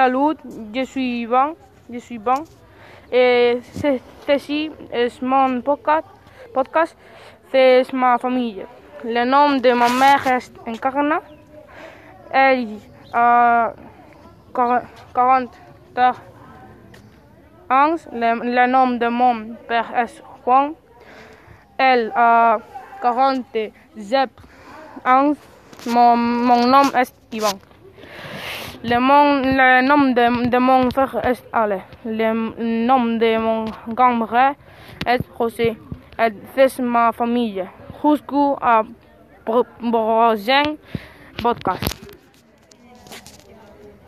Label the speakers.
Speaker 1: Salut, je suis bon, je suis bon. Et ceci est mon podcast, c'est ma famille. Le nom de ma mère est Encarna. Elle a 40 ans. Le, nom de mon père est Juan. Elle a 47 ans. Mon nom est Ivan. Le, mon, le nom de, mon frère est Ale. Le nom de mon grand-frère est José. Et c'est ma famille. Jusqu'au prochain podcast.